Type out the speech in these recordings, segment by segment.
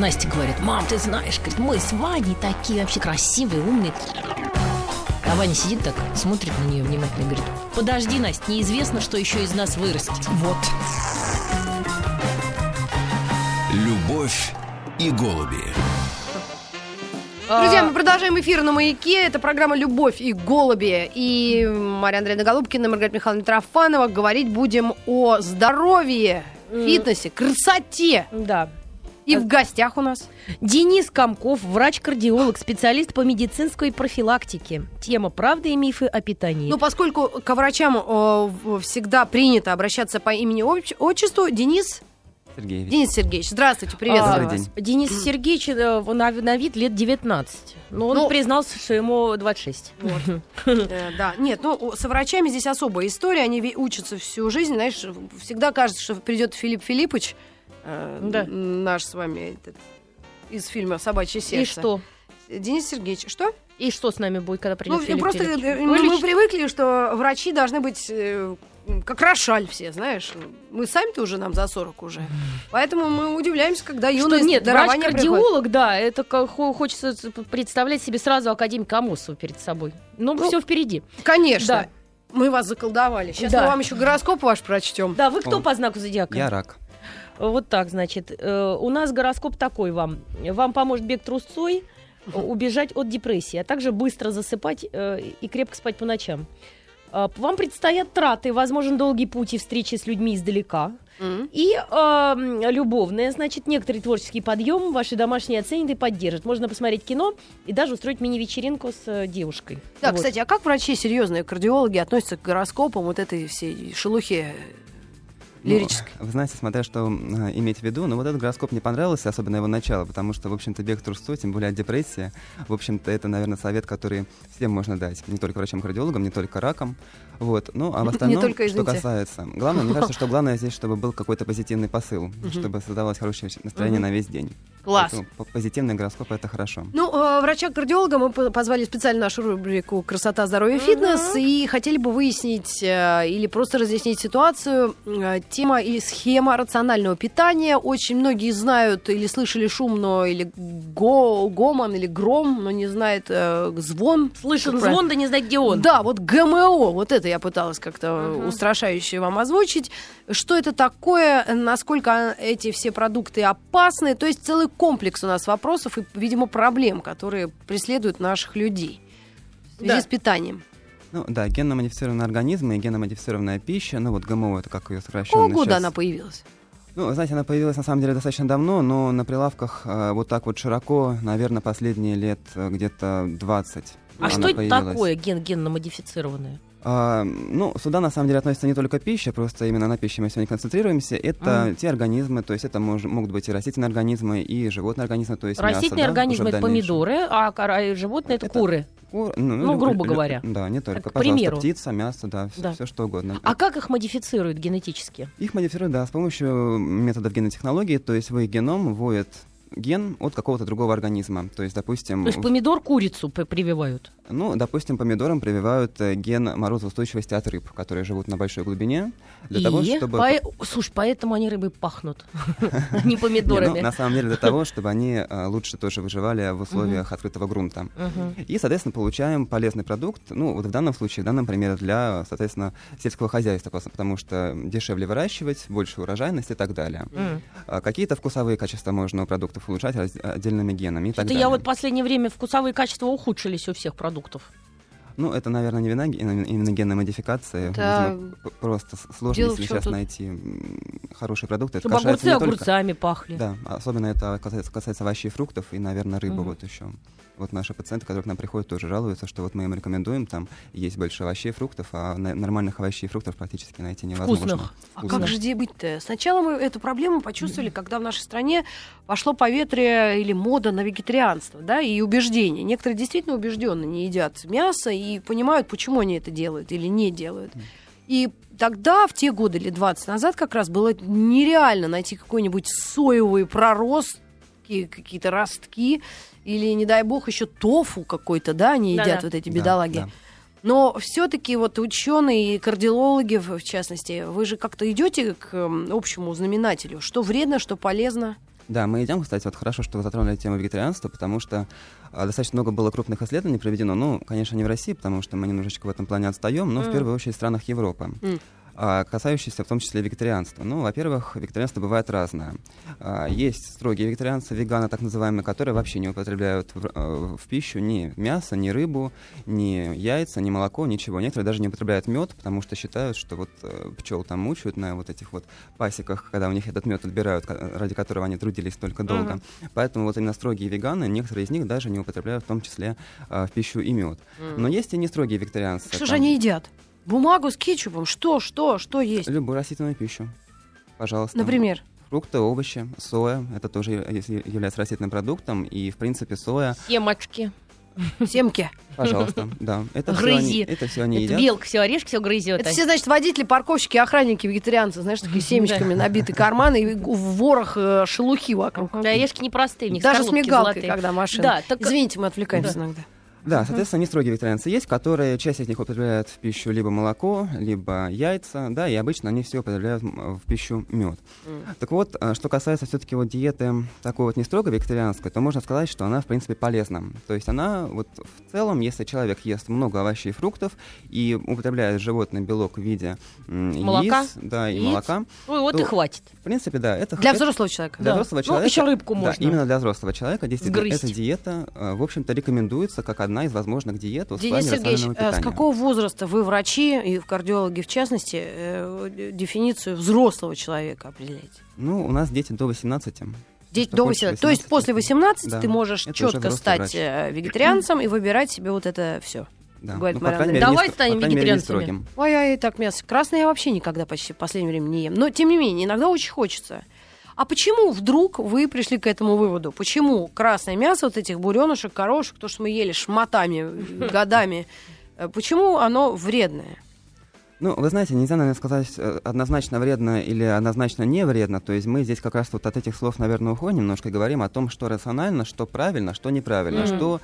Настя говорит, мам, ты знаешь, говорит, мы с Ваней такие вообще красивые, умные. А Ваня сидит так, смотрит на нее внимательно и говорит, подожди, Настя, неизвестно, что еще из нас вырастет. Вот. Любовь и голуби. Друзья, мы продолжаем эфир на «Маяке». Это программа «Любовь и голуби». И Мария Андреевна Голубкина, Маргарита Михайловна Трофанова. Говорить будем о здоровье, фитнесе, красоте. Да. И в гостях у нас Денис Комков, врач-кардиолог, специалист по медицинской профилактике. Тема «Правда и мифы о питании». Ну, поскольку к врачам э, всегда принято обращаться по имени отч- отчеству, Денис, Сергеевич. Денис Сергеевич, здравствуйте, приветствую Добрый вас. день. Денис Сергеевич э, на, на вид лет 19. Но он Ну- признался, что ему 26. Э, да, нет, ну, со врачами здесь особая история, они учатся всю жизнь, знаешь, всегда кажется, что придет Филипп Филиппович, э, Да. наш с вами этот, из фильма «Собачье сердце». И что? Денис Сергеевич, что? И что с нами будет, когда придет Ну, Филипп просто Филиппович? э, мы, мы привыкли, что врачи должны быть э, как Рошаль все, знаешь. Мы сами-то уже нам за 40 уже. Поэтому мы удивляемся, когда Что юность нет, дарование приходит. врач-кардиолог, да, это как хо- хочется представлять себе сразу академика Амосова перед собой. Ну, Ну, все впереди. Конечно. Да. Мы вас заколдовали. Сейчас Да. мы вам еще гороскоп ваш прочтем. Да, вы кто О. по знаку зодиака? Я рак. Вот так, значит. Э, У нас гороскоп такой вам. Вам поможет бег трусцой, э, убежать от депрессии, а также быстро засыпать э, и крепко спать по ночам. А, Вам предстоят траты, возможен долгий путь и встречи с людьми издалека. М. И э, м, любовное, значит, некоторый творческий подъем ваши домашние оценят и поддержат. Можно посмотреть кино и даже устроить мини-вечеринку с э, девушкой. Да, Вот. кстати, а как врачи, серьезные кардиологи, относятся к гороскопам, вот этой всей шелухе Ну, лирической? вы знаете, смотря что э, иметь в виду, но вот этот гороскоп не понравился, особенно его начало, потому что, в общем-то, бег трусцой, тем более от депрессии, в общем-то, это, наверное, совет, который всем можно дать, не только врачам-кардиологам, не только ракам, вот, ну, а в Не остальном, только, что извините. касается, главное, мне кажется, что главное здесь, чтобы был какой-то позитивный посыл, чтобы создавалось хорошее настроение на весь день. Класс. Поэтому по- позитивный гороскоп — это хорошо. Ну, э, врача-кардиолога мы по- позвали специально нашу рубрику «Красота, здоровье, фитнес» и хотели бы выяснить э, или просто разъяснить ситуацию. Э, Тема и схема рационального питания. Очень многие знают или слышали шум, но или го- гомон, или гром, но не знает э, звон. Слышен Как правильно? звон, да не знать, где он. Да, вот ГМО, вот это я пыталась как-то устрашающе вам озвучить. Что это такое, насколько эти все продукты опасны? То есть целый комплекс у нас вопросов и, видимо, проблем, которые преследуют наших людей в связи Да. с питанием. Ну, да, генно-модифицированные организмы и генно-модифицированная пища, ну, вот ГМО — это как ее сокращенно Какого года сейчас. она появилась? Ну, знаете, она появилась на самом деле достаточно давно, но на прилавках э, вот так вот широко, наверное, последние лет э, где-то 20. А она что это появилась. такое ген генно-модифицированное? А, ну, сюда на самом деле относится не только пища, просто именно на пище мы сегодня концентрируемся. Это Мгм. те организмы, то есть это мож- могут быть и растительные организмы, и животные организмы, то есть Растительные мясо, да, организмы в это помидоры, а а животные это, Это- куры. Кур- Ну, лю- грубо лю- говоря. Да, не только. к Пожалуйста, примеру. птица, мясо, да, Да. все что угодно. А как их модифицируют генетически? Их модифицируют, да, с помощью методов генотехнологии, то есть в их геном вводят ген от какого-то другого организма. То есть, допустим, То есть помидор курицу прививают. ну, допустим, помидорам прививают э, ген морозоустойчивости от рыб, которые живут на большой глубине, для И того, чтобы... пое- Слушай, поэтому они рыбой пахнут, а не Не, ну, помидорами. на самом деле для того, чтобы они э, лучше тоже выживали в условиях открытого грунта. И, соответственно, получаем полезный продукт, ну, вот в данном случае, в данном примере для, соответственно, сельского хозяйства, потому что дешевле выращивать, больше урожайность и так далее. А Какие-то вкусовые качества можно у продуктов улучшать раз- отдельными генами и так Это далее. я вот в последнее время вкусовые качества ухудшились у всех продуктов. Ну, это, наверное, не вина именно генной модификации. Это Видимо, просто сложно, дело если сейчас тут? найти хорошие продукты. Это Чтобы касается огурцы не только- огурцами пахли. Да, особенно это касается, касается овощей и фруктов, и, наверное, рыбы Мгм. вот еще. Вот наши пациенты, которые к нам приходят, тоже жалуются, что вот мы им рекомендуем, там есть больше овощей и фруктов, а на- нормальных овощей и фруктов практически найти невозможно. Вкусных. А Вкусных. как же где быть-то? Сначала мы эту проблему почувствовали, когда в нашей стране пошло поветрие или мода на вегетарианство, да, и убеждения. Некоторые действительно убежденно не едят мясо и понимают, почему они это делают или не делают. И тогда, в те годы, лет 20 назад, как раз было нереально найти какой-нибудь соевый проростки, какие-то ростки, или, не дай бог, еще тофу какой-то, да, они Да-да. едят вот эти Да, бедолаги. да. Но все-таки вот ученые и кардиологи, в частности, вы же как-то идете к общему знаменателю, что вредно, что полезно. Да, мы идем, кстати, вот хорошо, что вы затронули тему вегетарианства, потому что а, достаточно много было крупных исследований проведено, ну, конечно, не в России, потому что мы немножечко в этом плане отстаем, но Мгм. в первую очередь в странах Европы. М. а, касающиеся в том числе вегетарианства. Ну, во-первых, вегетарианство бывает разное. А, Есть строгие вегетарианцы, веганы так называемые, которые вообще не употребляют в, э, в пищу ни мясо, ни рыбу, ни яйца, ни молоко, ничего. Некоторые даже не употребляют мед, потому что считают, что вот пчел там мучают на вот этих вот пасеках, когда у них этот мед отбирают, ради которого они трудились столько долго. Мгм. Поэтому вот именно строгие веганы, некоторые из них даже не употребляют в том числе а, в пищу и мед. Но есть и не строгие вегетарианцы. Что Там же они едят? Бумагу с кетчупом? Что, что, что есть? Любую растительную пищу. Пожалуйста. Например? Фрукты, овощи, соя. Это тоже является растительным продуктом. И, в принципе, соя, Семочки. Семки. пожалуйста, да. Это все Грызи. они, это все они Это едят. белка все, орешек все грызет. Это все, значит, водители, парковщики, охранники, вегетарианцы, знаешь, такие семечками набиты карманы и в ворох э, шелухи вокруг. Да, орешки непростые, у них Даже с мигалкой, золотые. когда машина. Да, так- Извините, мы отвлекаемся иногда. Да, соответственно, не строгие вегетарианцы есть, которые часть из них употребляют в пищу либо молоко, либо яйца, да, и обычно они все употребляют в пищу мед. Так вот, а, что касается все-таки вот диеты такой вот не строго вегетарианской, то можно сказать, что она, в принципе, полезна. То есть она вот в целом, если человек ест много овощей и фруктов и употребляет животный белок в виде Молока? яиц, да, и Яиц? молока, Ой, вот Ну, и хватит. в принципе, да, это Для взрослого человека. для Да. взрослого Ну, человека. еще рыбку да, можно. именно для взрослого человека действительно Сгрызть. эта диета, э, в общем-то, рекомендуется как одна из возможных диет Денис Сергеевич, э, с какого возраста вы, врачи и в кардиологи в частности, э, дефиницию взрослого человека определяете? Ну, у нас дети до 18. Дети Что до больше 18. То есть 18, после 18 да. ты можешь Это четко стать врач. э, вегетарианцем и выбирать себе вот это все. Да. Говорит ну, крайней мере, не Давай стро- станем по крайней мере, не вегетарианцами. Ой, я и так мясо. Красное я вообще никогда почти в последнее время не ем. Но, тем не менее, иногда очень хочется. А почему вдруг вы пришли к этому выводу? Почему красное мясо, вот этих буренышек, корошек, то, что мы ели шматами, годами, э, почему оно вредное? Ну, вы знаете, нельзя, наверное, сказать э, однозначно вредно или однозначно не вредно. То есть мы здесь как раз вот от этих слов, наверное, уходим немножко и говорим о том, что рационально, что правильно, что неправильно, Мгм. что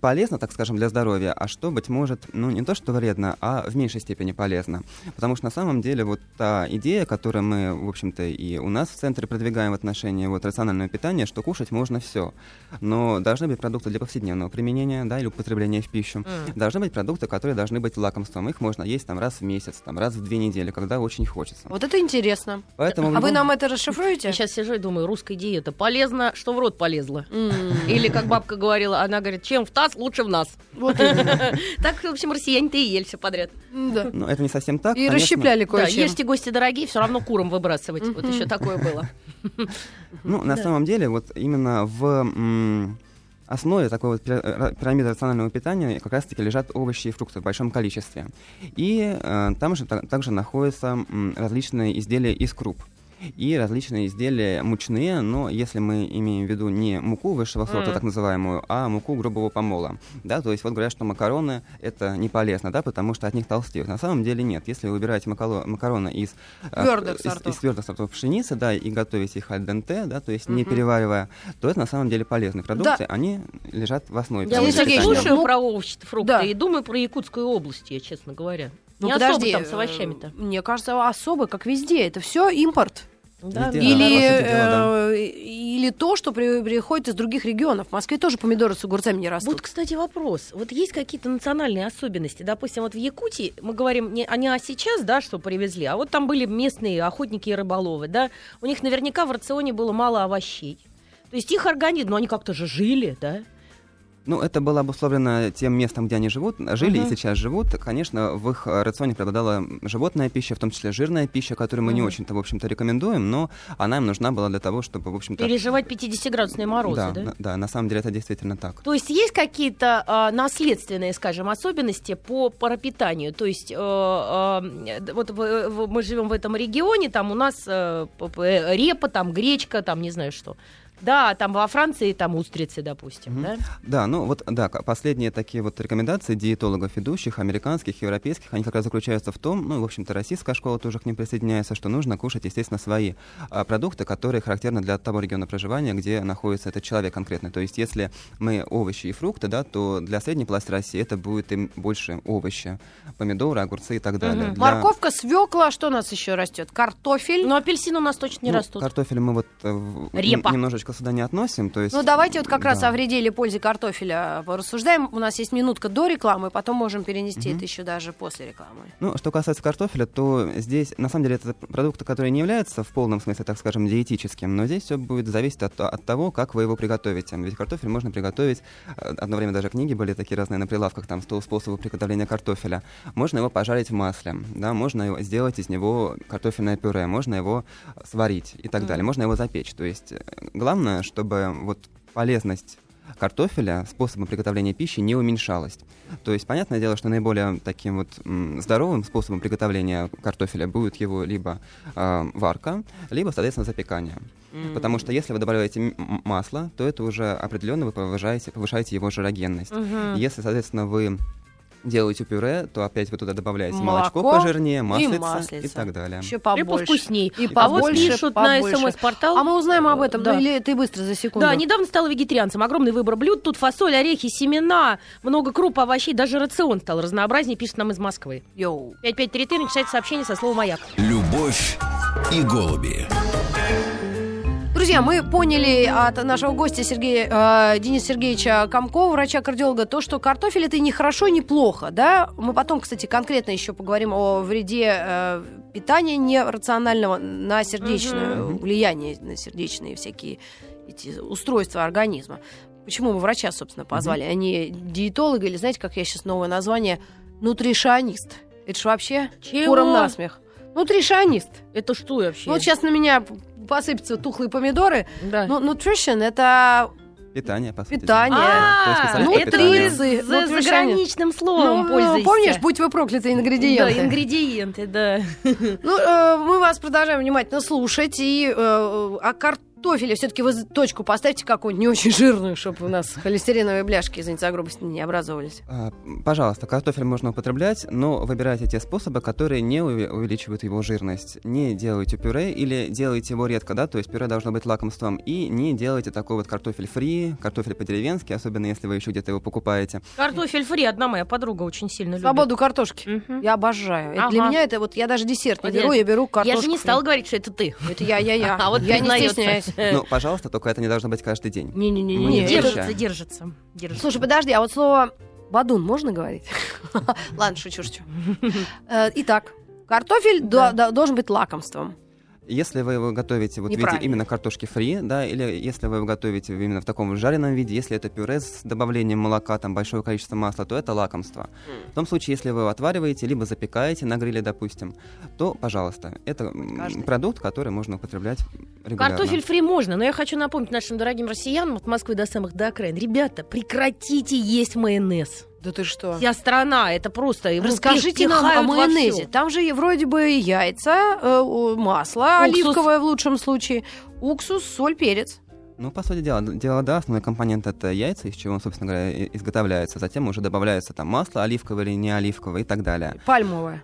полезно, так скажем, для здоровья, а что, быть может, ну, не то, что вредно, а в меньшей степени полезно. Потому что на самом деле вот та идея, которую мы, в общем-то, и у нас в центре продвигаем в отношении вот рационального питания, что кушать можно все. Но должны быть продукты для повседневного применения, да, или употребления в пищу. Должны быть продукты, которые должны быть лакомством. Их можно есть там раз в месяц, там раз в две недели, когда очень хочется. Вот это интересно. Поэтому А вы любом- нам это расшифруете? Я сейчас сижу и думаю, русская диета полезна, что в рот полезла. Или, как бабка говорила, она говорит, чем в таз, лучше в нас. Вот. Так, в общем, россияне-то и ели все подряд. Да. Ну, это не совсем так. И расщепляли Да, кое-чем. ешьте гости дорогие, все равно курам выбрасывать. Вот еще такое было. Ну, на самом деле, вот именно в основе такой вот ра- пирамиды рационального питания как раз-таки лежат овощи и фрукты в большом количестве. И э, там же та- также находятся м, различные изделия из круп. И различные изделия мучные, но если мы имеем в виду не муку высшего сорта, Мгм. так называемую, а муку грубого помола. Да, то есть вот говорят, что макароны это не полезно, да, потому что от них толстеют. На самом деле нет. Если вы выбираете макало- макароны из э, Твёрдых из- из твердых сортов пшеницы, да, и готовите их аль денте, да, то есть не Мгм. переваривая, то это на самом деле полезные продукты, они лежат в основе Я Сергеевич, питания. слушаю ну, про овощи, фрукты да. и думаю про Якутскую область, я честно говоря. Ну, не подожди, особо там с э, овощами-то. Мне кажется, особо, как везде. Это все импорт. Да. Или, да. или то, что при- приходит из других регионов. В Москве тоже помидоры с огурцами не растут. Вот, кстати, вопрос. Вот есть какие-то национальные особенности? Допустим, вот в Якутии, мы говорим не, а не о сейчас, да, что привезли, а вот там были местные охотники и рыболовы, да, у них наверняка в рационе было мало овощей. То есть их организм, ну они как-то же жили, да? Ну, это было обусловлено тем местом, где они живут, жили Мгм. и сейчас живут. Конечно, в их э, рационе преобладала животная пища, в том числе жирная пища, которую мы не Мгм. очень-то, в общем-то, рекомендуем, но она им нужна была для того, чтобы, в общем-то... Переживать 50-градусные морозы, да, да? на- да, на самом деле это действительно так. То есть есть какие-то а, наследственные, скажем, особенности по пропитанию? То есть э, э, вот в- в- мы живем в этом регионе, там у нас э, п- репа, там гречка, там не знаю что. Да, там во Франции там устрицы, допустим, Мгм. да? Да, ну вот, да, последние такие вот рекомендации диетологов ведущих, американских, европейских, они как раз заключаются в том, ну, в общем-то, российская школа тоже к ним присоединяется, что нужно кушать, естественно, свои а, продукты, которые характерны для того региона проживания, где находится этот человек конкретно. То есть, если мы овощи и фрукты, да, то для средней полосы России это будет им больше овощи, помидоры, огурцы и так далее. Мгм. Для- Морковка, свекла, что у нас еще растет? Картофель. Но апельсины у нас точно не ну, растут. Картофель мы вот э, Репа. н- немножечко сюда не относим. То есть, Ну, давайте вот как раз да. о вреде или пользе картофеля порассуждаем. У нас есть минутка до рекламы, потом можем перенести это еще даже после рекламы. Ну, что касается картофеля, то здесь, на самом деле, это продукт, который не является в полном смысле, так скажем, диетическим, но здесь все будет зависеть от, от того, как вы его приготовите. Ведь картофель можно приготовить, э, одно время даже книги были такие разные на прилавках, там, 100 способов приготовления картофеля. Можно его пожарить в масле, да, можно его, сделать из него картофельное пюре, можно его сварить и так далее, можно его запечь. То есть э, главное, чтобы вот полезность картофеля способом приготовления пищи не уменьшалась. То есть, понятное дело, что наиболее таким вот здоровым способом приготовления картофеля будет его либо э, варка, либо, соответственно, запекание. Потому что если вы добавляете масло, то это уже определенно вы повышаете, повышаете его жирогенность. Мгм. Если, соответственно, вы делаете пюре, то опять вы туда добавляете молочко, Молоко пожирнее, маслица и, маслица. так далее. Еще И побольше. И а вот побольше, пишут побольше. на смс-портал. А мы узнаем об этом, Да. ну или ты быстро за секунду. Да, недавно стала вегетарианцем. Огромный выбор блюд. Тут фасоль, орехи, семена, много круп, овощей. Даже рацион стал разнообразнее, пишет нам из Москвы. Йоу. 5533 начинается сообщение со слова «Маяк». Любовь и голуби. Друзья, мы поняли от нашего гостя Сергея, э, Дениса Сергеевича Комкова, врача-кардиолога, то, что картофель это не хорошо, не плохо, да? Мы потом, кстати, конкретно еще поговорим о вреде э, питания нерационального на сердечное Мгм. влияние, на сердечные всякие эти устройства организма. Почему мы врача, собственно, позвали, а не диетолога, или знаете, как я сейчас новое название, нутришионист. Это ж вообще Чего? куром насмех. Нутришионист. Это что вообще? Ну, вот сейчас на меня посыпятся тухлые помидоры. Да. Ну, nutrition это Питание, по сути. Питание. А, специалист это за нутриционист. заграничным словом ну, пользуетесь. помнишь, будь вы прокляты, ингредиенты. Да, ингредиенты, да. Ну, э, мы вас продолжаем внимательно слушать. И э, о картофеле все-таки вы точку поставьте какую-нибудь не очень жирную, чтобы у нас холестериновые бляшки, извините за грубость, не образовывались. А, Пожалуйста, картофель можно употреблять, но выбирайте те способы, которые не увеличивают его жирность. Не делайте пюре или делайте его редко, да, то есть пюре должно быть лакомством, и не делайте такой вот картофель фри, картофель по-деревенски, особенно если вы еще где-то его покупаете. Картофель фри. Одна моя подруга очень сильно любит. Свободу картошки. Мгм. Я обожаю. Это Для Ага. меня это вот, я даже десерт не Вот беру, я беру картошку. Я же не стала говорить, что это ты. Это я, я, я. А вот я не признается. стесняюсь. Ну, пожалуйста, только это не должно быть каждый день. Не-не-не, не держится, держится, держится. Слушай, подожди, а вот слово бадун можно говорить? Ладно, шучу, шучу. Э, Итак, картофель должен быть лакомством. Если вы его готовите вот в виде именно картошки фри, да, или если вы его готовите именно в таком жареном виде, если это пюре с добавлением молока, там большое количество масла, то это лакомство. В том случае, если вы его отвариваете, либо запекаете на гриле, допустим, то, пожалуйста, это Каждый. продукт, который можно употреблять регулярно. Картофель фри можно, но я хочу напомнить нашим дорогим россиянам от Москвы до самых до окраин. Ребята, прекратите есть майонез. Да ты что? Вся страна, это просто... Расскажите нам о майонезе. Там же вроде бы яйца, э, масло Уксус. оливковое в лучшем случае, уксус, соль, перец. Ну, по сути дела, дело, да, основной компонент это яйца, из чего он, собственно говоря, и- изготовляется. Затем уже добавляется там масло оливковое или не оливковое и так далее. Пальмовое.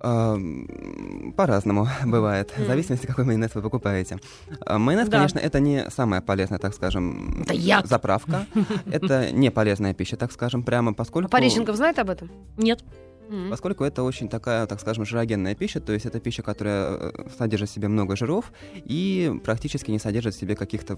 А, м, По-разному бывает, в зависимости, какой майонез вы покупаете. А, Майонез, Да. конечно, это не самая полезная, так скажем, Это яд. заправка. Это не полезная пища, так скажем, прямо А поскольку... Пореченков знает об этом? Нет. М. Поскольку это очень такая, так скажем, жирогенная пища, то есть это пища, которая э, содержит в себе много жиров и практически не содержит в себе каких-то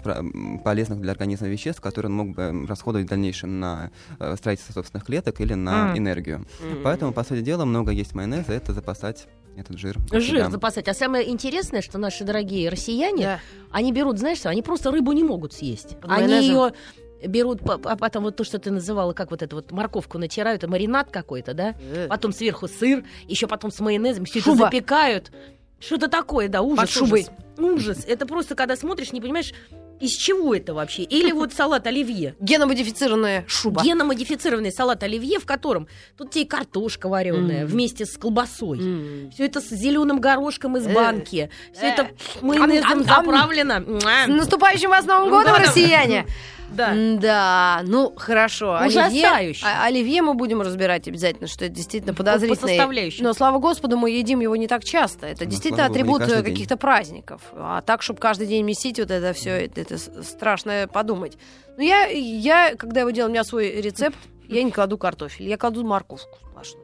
полезных для организма веществ, которые он мог бы расходовать в дальнейшем на э, строительство собственных клеток или на М. энергию. Поэтому, по сути дела, много есть майонеза, это запасать этот жир. Жир себя. запасать. А самое интересное, что наши дорогие россияне, Да. они берут, знаешь что, они просто рыбу не могут съесть. Под Они майонезом? ее берут, а потом вот то, что ты называла, как вот это вот морковку натирают, маринад какой-то, да? Потом сверху сыр, еще потом с майонезом, все это запекают. Что-то такое, да, ужас. Под шубой. Ужас. Ужас. Это просто, когда смотришь, не понимаешь, Из чего это вообще? Или вот салат оливье. Геномодифицированная шуба. Геномодифицированный салат оливье, в котором тут тебе и картошка вареная М. вместе с колбасой. М. Все это с зеленым горошком из Э. банки. Все это Э. майонезом заправлено. С наступающим вас Новым годом, россияне! Да. Да, ну хорошо. Оливье, Ужасающе. а- оливье мы будем разбирать обязательно, что это действительно подозрительно. составляющим. Но слава господу, мы едим его не так часто. Это Ну, действительно атрибут э, день. каких-то праздников. А так, чтобы каждый день месить вот это все, это, это страшно подумать. Но я, я, когда его делаю, у меня свой рецепт, я не кладу картофель, я кладу морковку сплошную.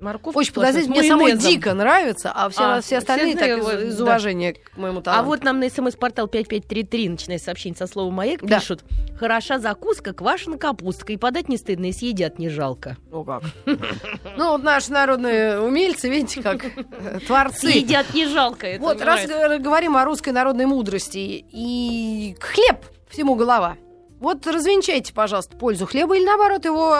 Морковку Очень подозрительно. Мне самой дико нравится, а все, А, все остальные все так из, из да. уважения к моему А таланту. вот нам на смс-портал 5533, начиная сообщение со словом «Маяк», Да. пишут «Хороша закуска, квашена капустка, и подать не стыдно, и съедят не жалко». Ну как? Ну, вот наши народные умельцы, видите, как э, творцы. Съедят не жалко. Вот, раз говорим о русской народной мудрости и хлеб всему голова. Вот развенчайте, пожалуйста, пользу хлеба или наоборот его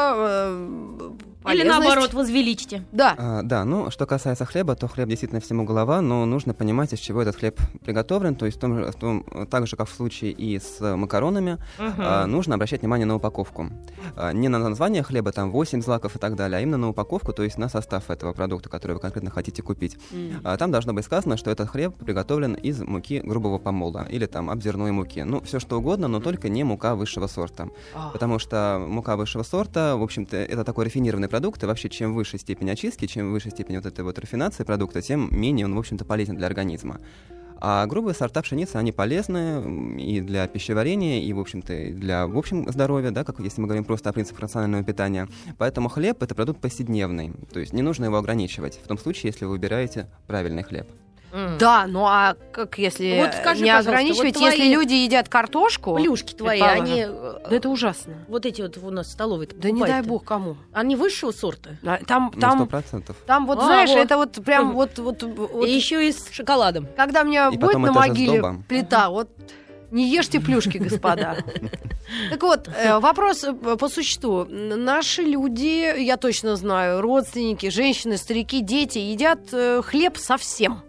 э, Или полезность. наоборот, возвеличьте. Да. А, да, ну, что касается хлеба, то хлеб действительно всему голова, но нужно понимать, из чего этот хлеб приготовлен. То есть, в том, в том- так же, как в случае и с макаронами, а, нужно обращать внимание на упаковку. А, не на название хлеба, там 8 злаков и так далее, а именно на упаковку, то есть на состав этого продукта, который вы конкретно хотите купить. А, там должно быть сказано, что этот хлеб приготовлен из муки грубого помола или там обзерной муки. Ну, все что угодно, но только не мука высшего сорта. А. Потому что мука высшего сорта, в общем-то, это такой рафинированный продукт, и вообще чем выше степень очистки, чем выше степень вот этой вот рафинации продукта, тем менее он, в общем-то, полезен для организма. А грубые сорта пшеницы, они полезны и для пищеварения, и, в общем-то, и для, в общем, здоровья, да, как если мы говорим просто о принципах рационального питания. Поэтому хлеб — это продукт повседневный, то есть не нужно его ограничивать, в том случае, если вы выбираете правильный хлеб. Да, ну а как если Вот скажи, не ограничивать, вот твои если люди едят картошку? Плюшки твои, они... Да это ужасно. Вот эти вот у нас в столовой Да не дай бог кому. Они высшего сорта. А, Там, там, 100%. там вот, А, знаешь, вот. это вот прям вот, вот, вот И еще и с шоколадом. Когда у меня И будет на могиле плита, вот не ешьте плюшки, господа. Так вот, э, вопрос э, по существу. Наши люди, я точно знаю, родственники, женщины, старики, дети едят э, хлеб совсем.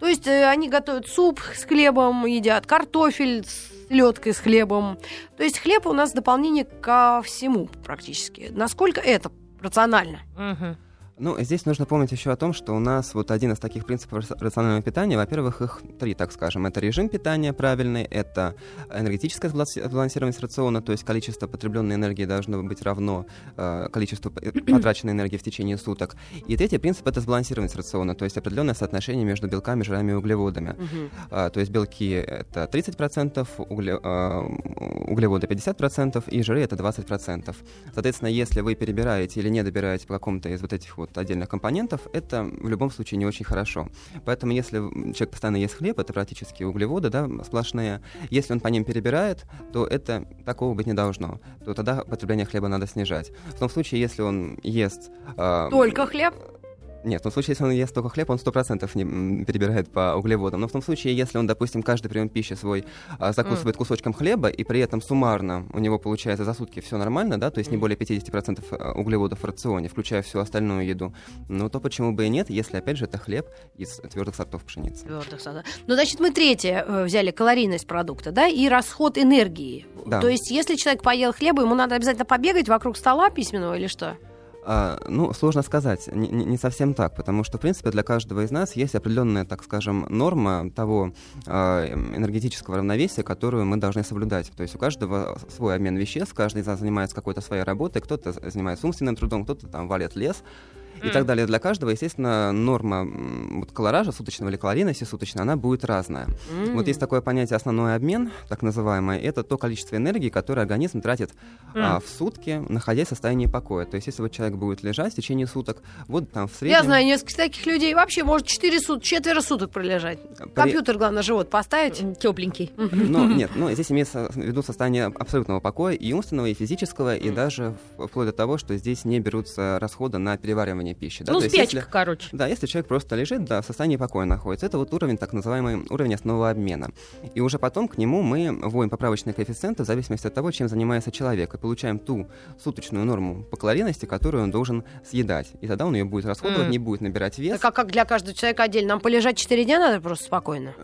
То есть э, они готовят суп с хлебом, едят картофель с селедкой с хлебом. То есть хлеб у нас дополнение ко всему практически. Насколько это рационально? Мгм. Ну, здесь нужно помнить еще о том, что у нас вот один из таких принципов рационального питания, во-первых, их три, так скажем. Это режим питания правильный, это энергетическая сбаланс- сбалансированность рациона, то есть количество потребленной энергии должно быть равно э, количеству потраченной энергии в течение суток. И третий принцип — это сбалансированность рациона, то есть определенное соотношение между белками, жирами и углеводами. А, то есть белки — это 30%, угле- а, углеводы — 50%, и жиры — это 20%. Соответственно, если вы перебираете или не добираете по какому-то из вот этих вот отдельных компонентов, это в любом случае не очень хорошо. Поэтому если человек постоянно ест хлеб, это практически углеводы да, сплошные. Если он по ним перебирает, то это такого быть не должно. То тогда потребление хлеба надо снижать. В том случае, если он ест... а, Только хлеб? Нет, в том случае, если он ест только хлеб, он 100% не перебирает по углеводам. Но в том случае, если он, допустим, каждый прием пищи свой а, закусывает кусочком хлеба, и при этом суммарно у него получается за сутки все нормально, да, то есть не более 50% а, углеводов в рационе, включая всю остальную еду, ну то почему бы и нет, если, опять же, это хлеб из твердых сортов пшеницы. Твердых сада. Ну, значит, мы третье э, взяли калорийность продукта, да, и расход энергии. Да. То есть, если человек поел хлеба, ему надо обязательно побегать вокруг стола письменного или что? А, ну, сложно сказать, не, не- совсем так, потому что, в принципе, для каждого из нас есть определенная, так скажем, норма того а, эм, энергетического равновесия, которую мы должны соблюдать. То есть у каждого свой обмен веществ, каждый из нас занимается какой-то своей работой, кто-то занимается умственным трудом, кто-то там валит лес и так далее. Для каждого, естественно, норма вот, колоража суточного или калорийности суточной, она будет разная. Вот есть такое понятие основной обмен, так называемое, это то количество энергии, которое организм тратит а, в сутки, находясь в состоянии покоя. То есть, если вот человек будет лежать в течение суток, вот там в среднем... Я знаю несколько таких людей. Вообще, может, 4 сут, четверо суток пролежать. при- Компьютер, главное, живот поставить. Тепленький. Но нет, ну здесь имеется в виду состояние абсолютного покоя и умственного, и физического, и даже вплоть до того, что здесь не берутся расходы на переваривание пищи. да. Ну, То есть, спячка, если- короче. Да, если человек просто лежит, да, в состоянии покоя находится, это вот уровень, так называемый уровень основного обмена. И уже потом к нему мы вводим поправочные коэффициенты в зависимости от того, чем занимается человек, и получаем ту суточную норму по калорийности, которую он должен съедать. И тогда он ее будет расходовать, М. не будет набирать вес. Так а как для каждого человека отдельно? Нам полежать 4 дня надо просто спокойно?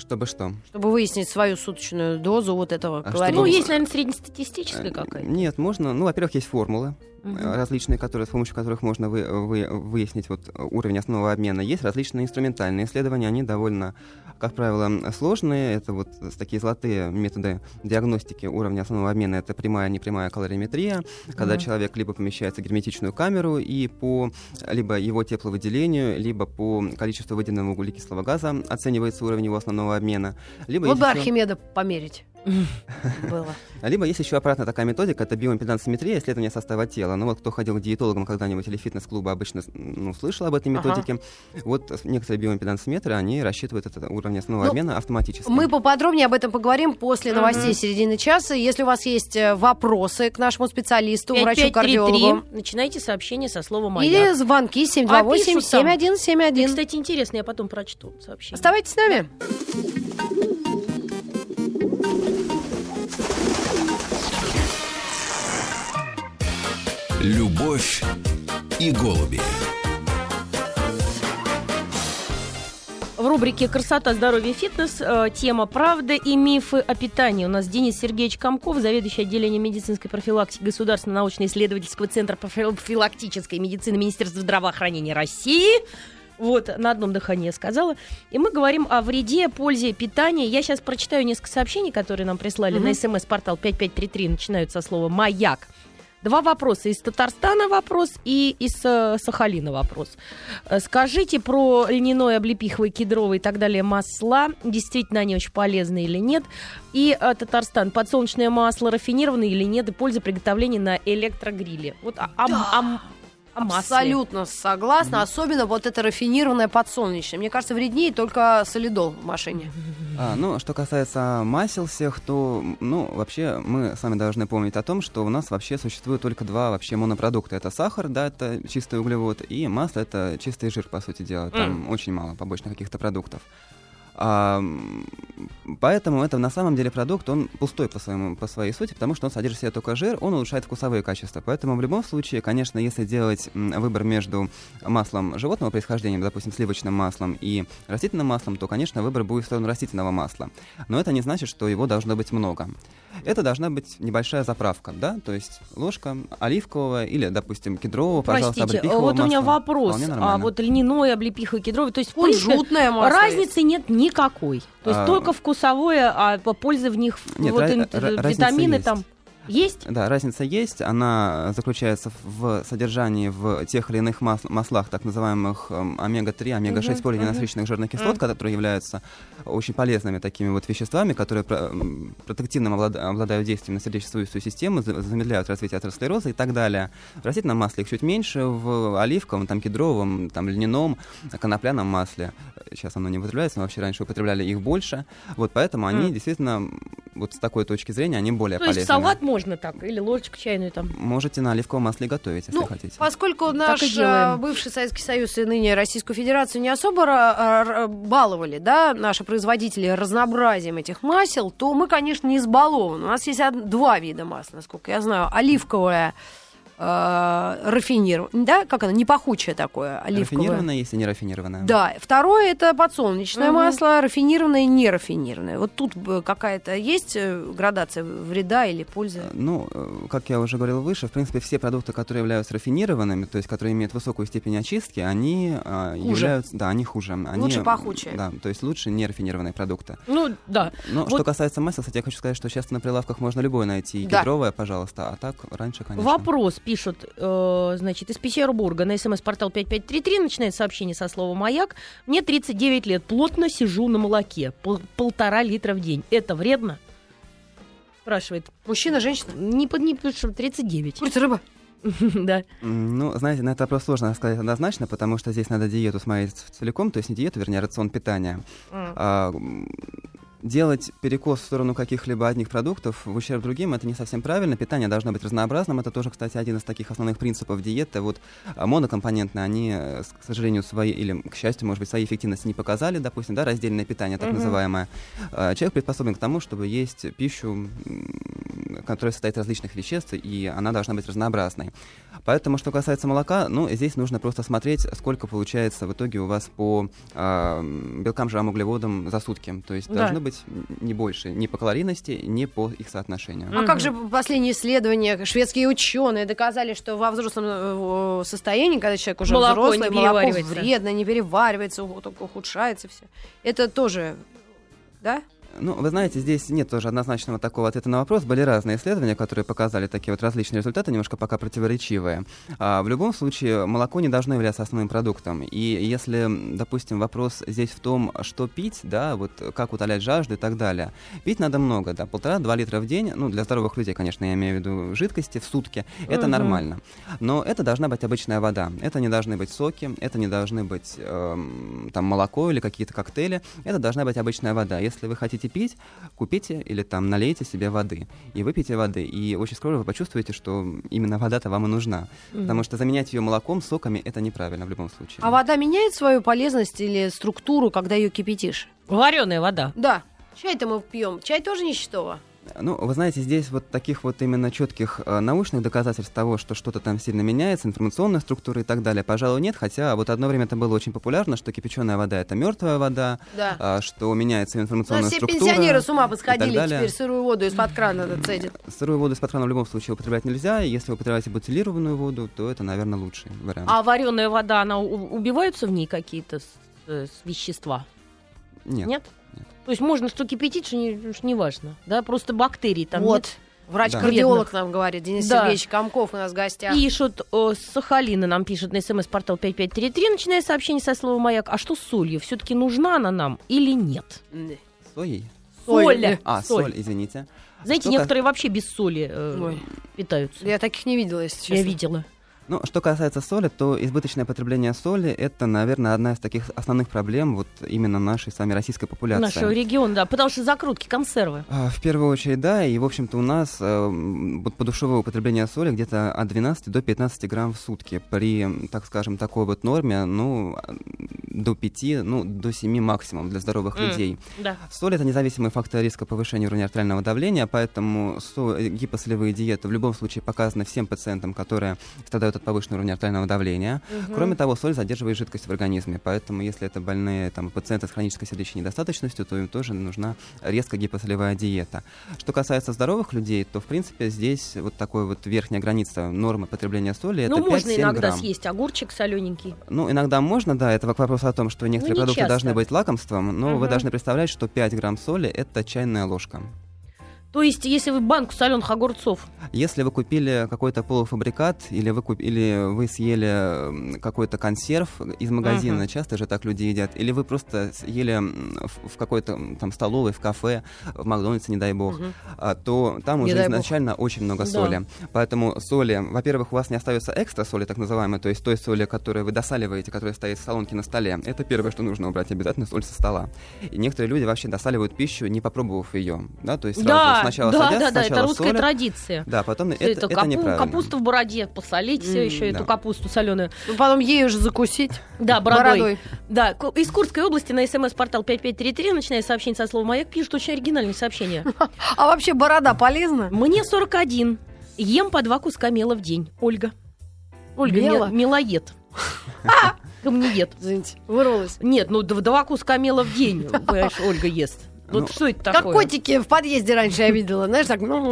Чтобы что? Чтобы выяснить свою суточную дозу вот этого А калорийного. Ну, есть, наверное, среднестатистическая какая-то. Нет, можно. Ну, во-первых, есть формулы. Э, различные, которые, с помощью которых можно вы- вы- выяснить вот уровень основного обмена. Есть различные инструментальные исследования, они довольно, как правило, сложные. Это вот такие золотые методы диагностики уровня основного обмена. Это прямая, непрямая калориметрия, когда Мгм. человек либо помещается в герметичную камеру и по либо его тепловыделению, либо по количеству выделенного углекислого газа оценивается уровень его основного обмена. Либо Вот бы еще- Архимеда померить. Было. либо есть еще обратная такая методика, это биоимпедансометрия, исследование состава тела. Ну вот кто ходил к диетологам когда-нибудь или фитнес-клубы обычно ну, слышал об этой Ага. методике. Вот некоторые биоимпедансометры, они рассчитывают этот уровень основного Ну, обмена автоматически. Мы поподробнее об этом поговорим после новостей середины часа. Если у вас есть э, вопросы к нашему специалисту, 5533. врачу-кардиологу, Начинайте сообщение со слова или «Маяк». звонки А пишут там. 728-7171. Кстати, интересно, я потом прочту сообщение. Оставайтесь с нами. Любовь и голуби. В рубрике «Красота, здоровье, фитнес» э, тема «Правда и мифы о питании». У нас Денис Сергеевич Комков, заведующий отделением медицинской профилактики Государственного научно-исследовательского центра профилактической медицины Министерства здравоохранения России. Вот, на одном дыхании я сказала. И мы говорим о вреде, пользе питания. Я сейчас прочитаю несколько сообщений, которые нам прислали Мгм. на смс-портал 5533, начинают со слова «Маяк». Два вопроса. Из Татарстана вопрос и из э, Сахалина вопрос. Э, Скажите про льняное, облепиховое, кедровое и так далее масла. Действительно они очень полезны или нет? И э, Татарстан. Подсолнечное масло рафинированное или нет? И польза приготовления на электрогриле. Вот о, о- о- о масле. Абсолютно согласна. Особенно вот это рафинированное подсолнечное. Мне кажется, вреднее только солидол в машине. А, ну, что касается масел всех, то, ну, вообще мы с вами должны помнить о том, что у нас вообще существует только два вообще монопродукта. Это сахар, да, это чистый углевод, и масло — это чистый жир, по сути дела. Там очень мало побочных каких-то продуктов. А, поэтому это на самом деле продукт, он пустой по, своему, по своей сути, потому что он содержит в себе только жир, он улучшает вкусовые качества. Поэтому в любом случае, конечно, если делать выбор между маслом животного происхождения, допустим, сливочным маслом и растительным маслом, то, конечно, выбор будет в сторону растительного масла. Но это не значит, что его должно быть много. Это должна быть небольшая заправка, да, то есть ложка оливкового или, допустим, кедрового, пожалуйста, Простите, облепихового вот у меня масла. вопрос. А вот льняное, облепиховое, кедровое, то есть, в принципе, разницы нет никакой. То есть А, только вкусовое, а по пользы в них Нет, вот ра- ра- витамины там есть? Да, разница есть. Она заключается в содержании в тех или иных мас- маслах, так называемых эм, омега-3, омега-6 Мгм, полиненасыщенных жирных кислот, Мгм. которые являются очень полезными такими вот веществами, которые про- протективным облада- обладают действием на сердечно-сосудистую систему, за- замедляют развитие атеросклероза и так далее. В растительном масле их чуть меньше, в оливковом, там, кедровом, там, льняном, конопляном масле. Сейчас оно не употребляется, но вообще раньше употребляли их больше. Вот поэтому они действительно, вот с такой точки зрения, они более То полезны. есть салат можно так, или ложечку чайную там. Можете на оливковом масле готовить, если Ну, хотите. Поскольку наш э, бывший Советский Союз и ныне Российскую Федерацию не особо ра- баловали, да, наши производители разнообразием этих масел, то мы, конечно, не избалованы. У нас есть два вида масла, насколько я знаю. Оливковое э, рафинированное, да, как оно, не пахучее такое, оливковое. Рафинированное, если не рафинированное. Да, второе это подсолнечное Мгм. масло, рафинированное и нерафинированное. Вот тут какая-то есть э, градация вреда или пользы? Ну, э, как я уже говорил выше, в принципе, все продукты, которые являются рафинированными, то есть которые имеют высокую степень очистки, они а, Хуже. являются, да, они хуже. Они, Лучше пахучие. Да, то есть лучше нерафинированные продукты. Ну, да. Но Вот- что касается масел, кстати, я хочу сказать, что сейчас на прилавках можно любое найти. Да. Кедровое, пожалуйста, а так раньше, конечно. Вопрос пишут, э, значит, из Петербурга на смс-портал 5533 начинает сообщение со слова «Маяк». Мне 39 лет, плотно сижу на молоке, пол- полтора литра в день. Это вредно? Спрашивает. Мужчина, женщина? Не под не пишут, 39. Курица, рыба. Да. Ну, знаете, на этот вопрос сложно сказать однозначно, потому что здесь надо диету смотреть целиком, то есть не диету, вернее, рацион питания. Делать перекос в сторону каких-либо одних продуктов в ущерб другим, это не совсем правильно. Питание должно быть разнообразным. Это тоже, кстати, один из таких основных принципов диеты. Вот а, монокомпонентные, они, э, к сожалению, свои, или, к счастью, может быть, своей эффективности не показали, допустим, да, раздельное питание, так Мгм. называемое. А, Человек приспособлен к тому, чтобы есть пищу которая состоит из различных веществ, и она должна быть разнообразной. Поэтому, что касается молока, ну, здесь нужно просто смотреть, сколько получается в итоге у вас по э, белкам, жирам, углеводам за сутки. То есть Да. должно быть не больше ни по калорийности, ни по их соотношению. А как же последние исследования? Шведские ученые доказали, что во взрослом э, состоянии, когда человек уже Молоко взрослый, не молоко вредно, не переваривается, ухудшается все. Это тоже, да? Ну, вы знаете, здесь нет тоже однозначного такого ответа на вопрос. Были разные исследования, которые показали такие вот различные результаты, немножко пока противоречивые. А, в любом случае, молоко не должно являться основным продуктом. И если, допустим, вопрос здесь в том, что пить, да, вот как утолять жажду и так далее. Пить надо много, да, полтора-два литра в день, ну, для здоровых людей, конечно, я имею в виду жидкости в сутки, это Мгм. нормально. Но это должна быть обычная вода. Это не должны быть соки, это не должны быть эм, там молоко или какие-то коктейли. Это должна быть обычная вода. Если вы хотите пить, купите или там налейте себе воды и выпейте воды. И очень скоро вы почувствуете, что именно вода-то вам и нужна. Потому что заменять ее молоком, соками это неправильно в любом случае. А вода меняет свою полезность или структуру, когда ее кипятишь? Вареная вода. Да. Чай-то мы пьем. Чай тоже ничтого. Ну, вы знаете, здесь вот таких вот именно четких э, научных доказательств того, что что-то там сильно меняется, информационная структура и так далее, пожалуй, нет. Хотя вот одно время это было очень популярно, что кипяченая вода это мертвая вода, Да. а, что меняется информационная нас все структура. пенсионеры с ума и так посходили, далее. теперь сырую воду из-под крана цедят. Сырую воду из-под крана в любом случае употреблять нельзя. и Если вы употребляете бутилированную воду, то это, наверное, лучший вариант. А вареная вода, она убиваются в ней какие-то с- э, с вещества? Нет. Нет? Нет. То есть можно что кипятить, что не, что не важно. Да, просто бактерий там вот. нет. Врач-кардиолог нам говорит, Денис Да. Сергеевич Комков у нас в гостях. Пишут, с Сахалина нам пишут на смс-портал 5533, начиная сообщение со слова «Маяк». А что с солью? Все-таки нужна она нам или нет? Соей? Соль. А, Соль. соль, извините. Знаете, некоторые вообще без соли э, Ой. питаются. Я таких не видела, если честно. Я видела. Ну, что касается соли, то избыточное потребление соли это, наверное, одна из таких основных проблем вот именно нашей с вами российской популяции. Нашего региона, да. Потому что закрутки, консервы. А, В первую очередь, да, и, в общем-то, у нас э, вот подушевое употребление соли где-то от 12 до 15 грамм в сутки. При, так скажем, такой вот норме, ну, а, до 5, ну, до 7 максимум для здоровых М. людей. Да. Соль — это независимый фактор риска повышения уровня артериального давления, поэтому э, гипосолевые диеты в любом случае показаны всем пациентам, которые страдают от повышенного уровня артериального давления. Кроме того, соль задерживает жидкость в организме, поэтому если это больные там, пациенты с хронической сердечной недостаточностью, то им тоже нужна резко гипосолевая диета. Что касается здоровых людей, то, в принципе, здесь вот такой вот верхняя граница нормы потребления соли — это ну, можно 5-7 иногда грамм. съесть огурчик солененький. Ну, иногда можно, да, это к вопросу о том, что некоторые Ну, не продукты часто. должны быть лакомством, но вы Мгм. должны представлять, что 5 грамм соли — это чайная ложка. То есть, если вы банку соленых огурцов, Если вы купили какой-то полуфабрикат или вы, куп- или вы съели какой-то консерв из магазина, Мгм. часто же так люди едят, или вы просто съели в, в какой-то там столовой, в кафе, в Макдональдсе, не дай бог, а, то там Не уже дай бог. изначально очень много Да. соли. Поэтому соли, во-первых, у вас не остается экстра соли, так называемой, то есть той соли, которую вы досаливаете, которая стоит в салонке на столе. Это первое, что нужно убрать, обязательно соль со стола. И некоторые люди вообще досаливают пищу, не попробовав ее. Да, то есть сразу да, сначала да, садятся, да, да, это сначала русская солят, традиция. да, потом это, это, это капу- неправильно. капуста в бороде, посолить все М, еще да. эту капусту соленую. Ну, потом ей уже закусить. Да, бородой. Бородой. Да, из Курской области на смс-портал 5533, начиная сообщение со слова «Маяк», пишут очень оригинальное сообщение. А вообще борода полезна? Мне 41. Ем по два куска мела в день. Ольга. Ольга, Мела? мел- мелоед. Камнеед. Извините, вырвалась. Нет, ну два куска мела в день, понимаешь, Ольга ест. Вот Ну, что это Как такое? котики в подъезде раньше я видела. Знаешь, так... Ну,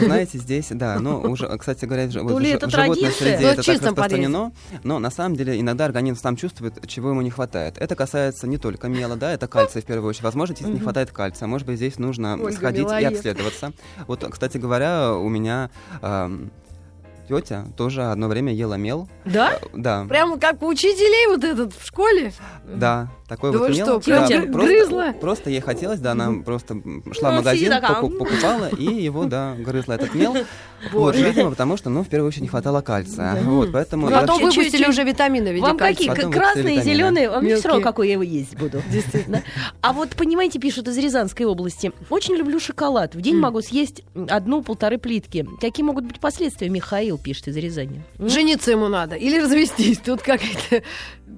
знаете, здесь, да, ну, уже, кстати говоря, вот ж- это в животной традиция? среде Ну, это так распространено, но на самом деле иногда организм сам чувствует, чего ему не хватает. Это касается не только мела, да, это кальция в первую очередь. Возможно, если не хватает кальция, может быть, здесь нужно сходить и обследоваться. Вот, кстати говоря, у меня тетя тоже одно время ела мел. Да? Э, Да, Прям как у учителей вот этот в школе. да, такой Да вот мел. что, да, просто, грызла? Просто ей хотелось, да, она просто м, шла в Ну, магазин, сидит такая, поку- покупала и его, да, грызла этот мел. Вот, видимо, потому что, ну, в первую очередь не хватало кальция. Вот, поэтому... Ну, а то выпустили уже витамины в виде Вам какие? Красные, зеленые? Вам все равно, какой я его есть буду. Действительно. А вот, понимаете, пишут из Рязанской области. Очень люблю шоколад. В день могу съесть одну-полторы плитки. Какие могут быть последствия? Михаил пишет из Рязани. Жениться ему надо или развестись. Тут какая-то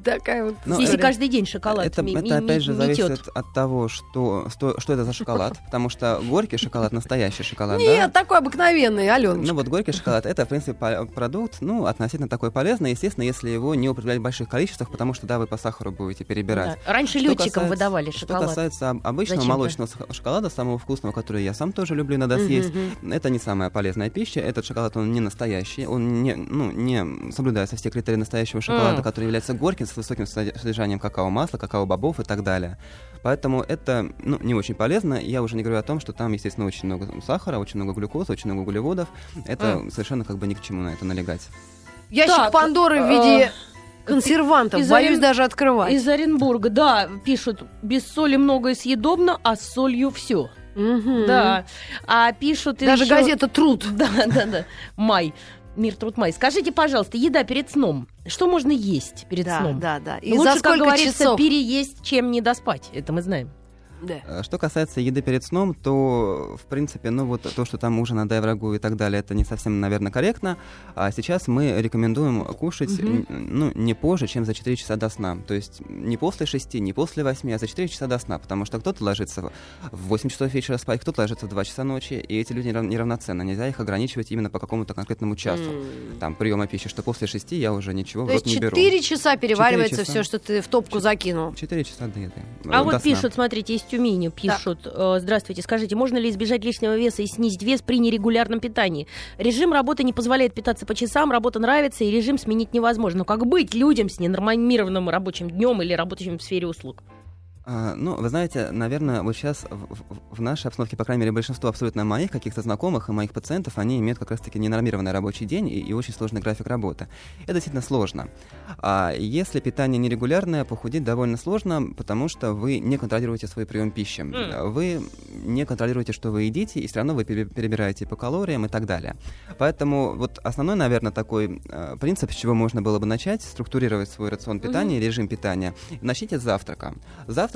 Такая вот Ну, Если это- каждый день шоколад Это, ми- ми- это опять же зависит от того, что, что, что это за шоколад, потому что горький шоколад, настоящий шоколад? Нет, такой обыкновенный, Аленочка. Ну вот горький шоколад это, в принципе, продукт, ну, относительно такой полезный, естественно, если его не употреблять в больших количествах, потому что, да, вы по сахару будете перебирать. Да. Раньше Что летчикам касается- выдавали Что шоколад. касается об- обычного молочного шоколада, самого вкусного, который я сам тоже люблю иногда съесть, это не самая полезная пища. Этот шоколад, он не настоящий, он не, ну, не соблюдается все критерии настоящего шоколада, М. который является горьким, с высоким содержа- содержанием какао-масла, какао-бобов и так далее. Поэтому это ну, не очень полезно. Я уже не говорю о том, что там, естественно, очень много сахара, очень много глюкозы, очень много углеводов. Это совершенно как бы ни к чему на это налегать. Ящик Так, Пандоры в э, виде консервантов. из Боюсь Орен- даже открывать. Из Оренбурга, да, пишут, без соли многое съедобно, а с солью все. Мгм. Да. А пишут Даже ещё- газета «Труд». Да, да, да. Май. Мир труд май. Скажите, пожалуйста, еда перед сном. Что можно есть перед Да, сном? да, да. И Лучше, за сколько как говорится, часов? переесть, чем не доспать. Это мы знаем. Да. Э, Что касается еды перед сном, то, в принципе, ну вот то, что там ужин отдай врагу и так далее, это не совсем, наверное, корректно. А сейчас мы рекомендуем кушать, н- ну, не позже, чем за 4 часа до сна. То есть не после 6, не после 8, а за 4 часа до сна, потому что кто-то ложится в- в 8 часов вечера спать, кто-то ложится в 2 часа ночи, и эти люди нерав- неравноценны. Нельзя их ограничивать именно по какому-то конкретному часу. М. Там приема пищи, что после 6 я уже ничего в То рот есть не беру. 4 часа переваривается часа. все, что ты в топку закинул. 4 часа до. А э, до вот пишут, смотрите, из Тюмени пишут. э, Здравствуйте, скажите, можно ли избежать лишнего веса и снизить вес при нерегулярном питании? Режим работы не позволяет питаться по часам, работа нравится, и режим сменить невозможно. Но как быть людям с ненормированным рабочим днем или работающим в сфере услуг? А, ну, вы знаете, наверное, вот сейчас в, в- нашей обстановке, по крайней мере, большинство абсолютно моих каких-то знакомых и моих пациентов, они имеют как раз-таки ненормированный рабочий день и, и очень сложный график работы. Это действительно сложно. А если питание нерегулярное, похудеть довольно сложно, потому что вы не контролируете свой прием пищи. М. Вы не контролируете, что вы едите, и все равно вы пере- перебираете по калориям и так далее. Поэтому вот основной, наверное, такой э, принцип, с чего можно было бы начать, структурировать свой рацион питания, режим питания. Начните с завтрака. Завтрак